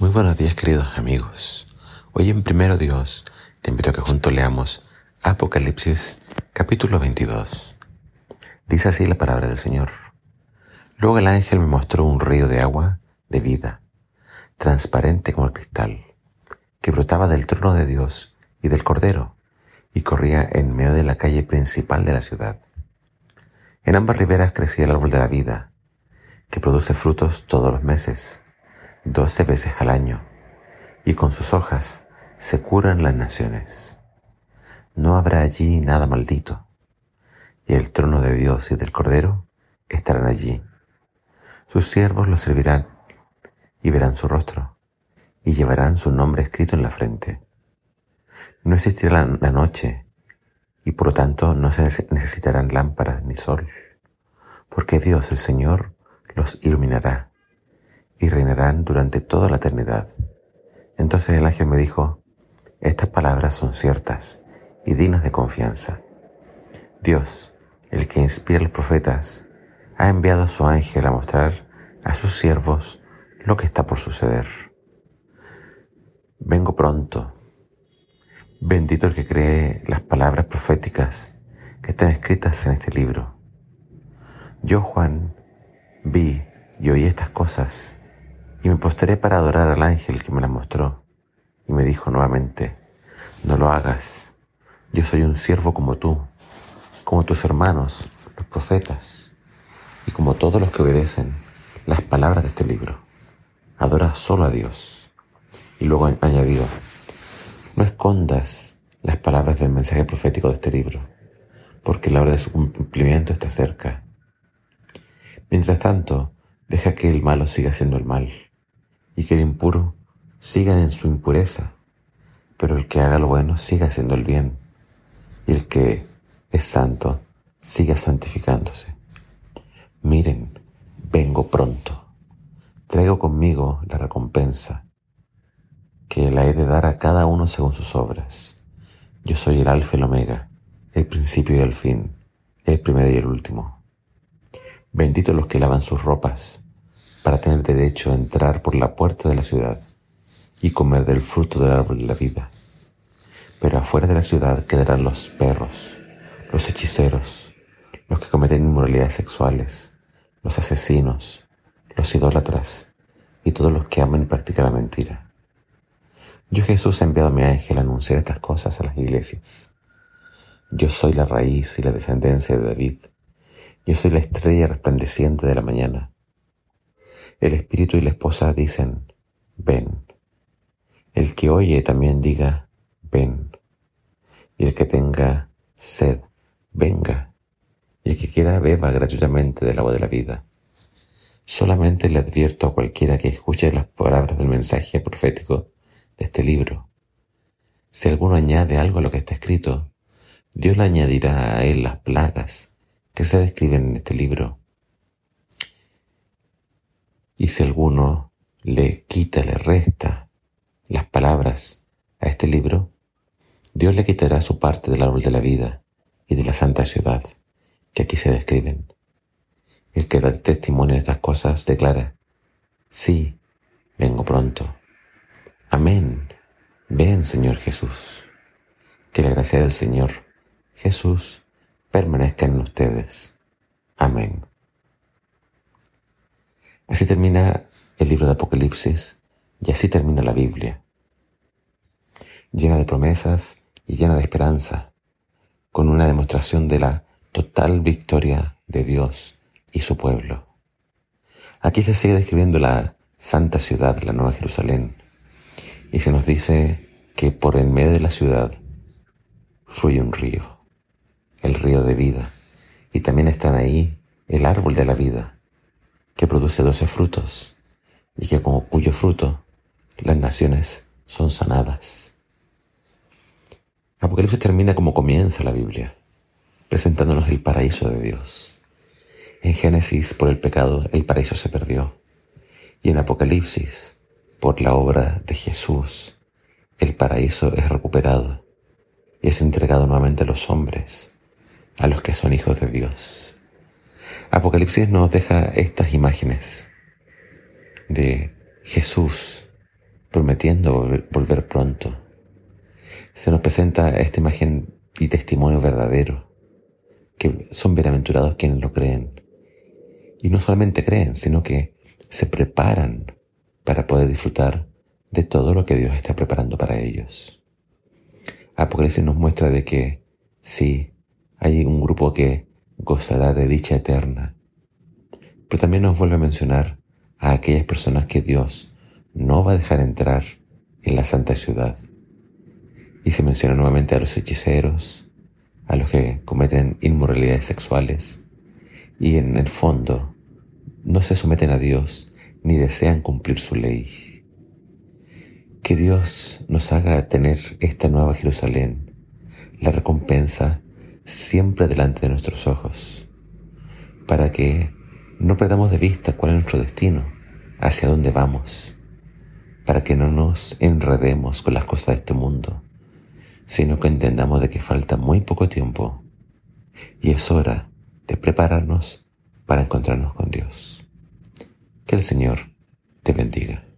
Muy buenos días queridos amigos. Hoy en Primero Dios te invito a que juntos leamos Apocalipsis capítulo 22. Dice así la palabra del Señor. Luego el ángel me mostró un río de agua de vida, transparente como el cristal, que brotaba del trono de Dios y del Cordero, y corría en medio de la calle principal de la ciudad. En ambas riberas crecía el árbol de la vida, que produce frutos todos los meses doce veces al año, y con sus hojas se curan las naciones. No habrá allí nada maldito, y el trono de Dios y del Cordero estarán allí. Sus siervos los servirán y verán su rostro, y llevarán su nombre escrito en la frente. No existirá la noche, y por lo tanto no se necesitarán lámparas ni sol, porque Dios el Señor los iluminará y reinarán durante toda la eternidad. Entonces el ángel me dijo, estas palabras son ciertas y dignas de confianza. Dios, el que inspira a los profetas, ha enviado a su ángel a mostrar a sus siervos lo que está por suceder. Vengo pronto. Bendito el que cree las palabras proféticas que están escritas en este libro. Yo, Juan, vi y oí estas cosas y me postré para adorar al ángel que me la mostró. Y me dijo nuevamente, no lo hagas. Yo soy un siervo como tú, como tus hermanos, los profetas, y como todos los que obedecen las palabras de este libro. Adora solo a Dios. Y luego añadió, no escondas las palabras del mensaje profético de este libro, porque la hora de su cumplimiento está cerca. Mientras tanto, deja que el malo siga siendo el mal y que el impuro siga en su impureza, pero el que haga lo bueno siga haciendo el bien, y el que es santo siga santificándose. Miren, vengo pronto. Traigo conmigo la recompensa, que la he de dar a cada uno según sus obras. Yo soy el alfa y el omega, el principio y el fin, el primero y el último. Benditos los que lavan sus ropas, para tener derecho a entrar por la puerta de la ciudad y comer del fruto del árbol de la vida. Pero afuera de la ciudad quedarán los perros, los hechiceros, los que cometen inmoralidades sexuales, los asesinos, los idólatras y todos los que aman y practican la mentira. Yo Jesús he enviado mi ángel a anunciar estas cosas a las iglesias. Yo soy la raíz y la descendencia de David. Yo soy la estrella resplandeciente de la mañana. El espíritu y la esposa dicen, ven. El que oye también diga, ven. Y el que tenga sed, venga. Y el que quiera beba gratuitamente del agua de la vida. Solamente le advierto a cualquiera que escuche las palabras del mensaje profético de este libro. Si alguno añade algo a lo que está escrito, Dios le añadirá a él las plagas que se describen en este libro y si alguno le quita, le resta las palabras a este libro, Dios le quitará su parte del árbol de la vida y de la santa ciudad que aquí se describen. El que da testimonio de estas cosas declara, sí, vengo pronto. Amén. Ven, Señor Jesús. Que la gracia del Señor Jesús permanezca en ustedes. Amén. Así termina el libro de Apocalipsis y así termina la Biblia, llena de promesas y llena de esperanza, con una demostración de la total victoria de Dios y su pueblo. Aquí se sigue describiendo la santa ciudad, la Nueva Jerusalén, y se nos dice que por en medio de la ciudad fluye un río, el río de vida, y también están ahí el árbol de la vida, que produce doce frutos y que como cuyo fruto las naciones son sanadas. Apocalipsis termina como comienza la Biblia, presentándonos el paraíso de Dios. En Génesis, por el pecado, el paraíso se perdió. Y en Apocalipsis, por la obra de Jesús, el paraíso es recuperado y es entregado nuevamente a los hombres, a los que son hijos de Dios. Apocalipsis nos deja estas imágenes de Jesús prometiendo volver pronto. Se nos presenta esta imagen y testimonio verdadero, que son bienaventurados quienes lo creen. Y no solamente creen, sino que se preparan para poder disfrutar de todo lo que Dios está preparando para ellos. Apocalipsis nos muestra de que sí, hay un grupo que gozará de dicha eterna, pero también nos vuelve a mencionar a aquellas personas que Dios no va a dejar entrar en la santa ciudad. Y se menciona nuevamente a los hechiceros, a los que cometen inmoralidades sexuales y en el fondo no se someten a Dios ni desean cumplir su ley. Que Dios nos haga tener esta nueva Jerusalén, la recompensa siempre delante de nuestros ojos, para que no perdamos de vista cuál es nuestro destino, hacia dónde vamos, para que no nos enredemos con las cosas de este mundo, sino que entendamos de que falta muy poco tiempo y es hora de prepararnos para encontrarnos con Dios. Que el Señor te bendiga.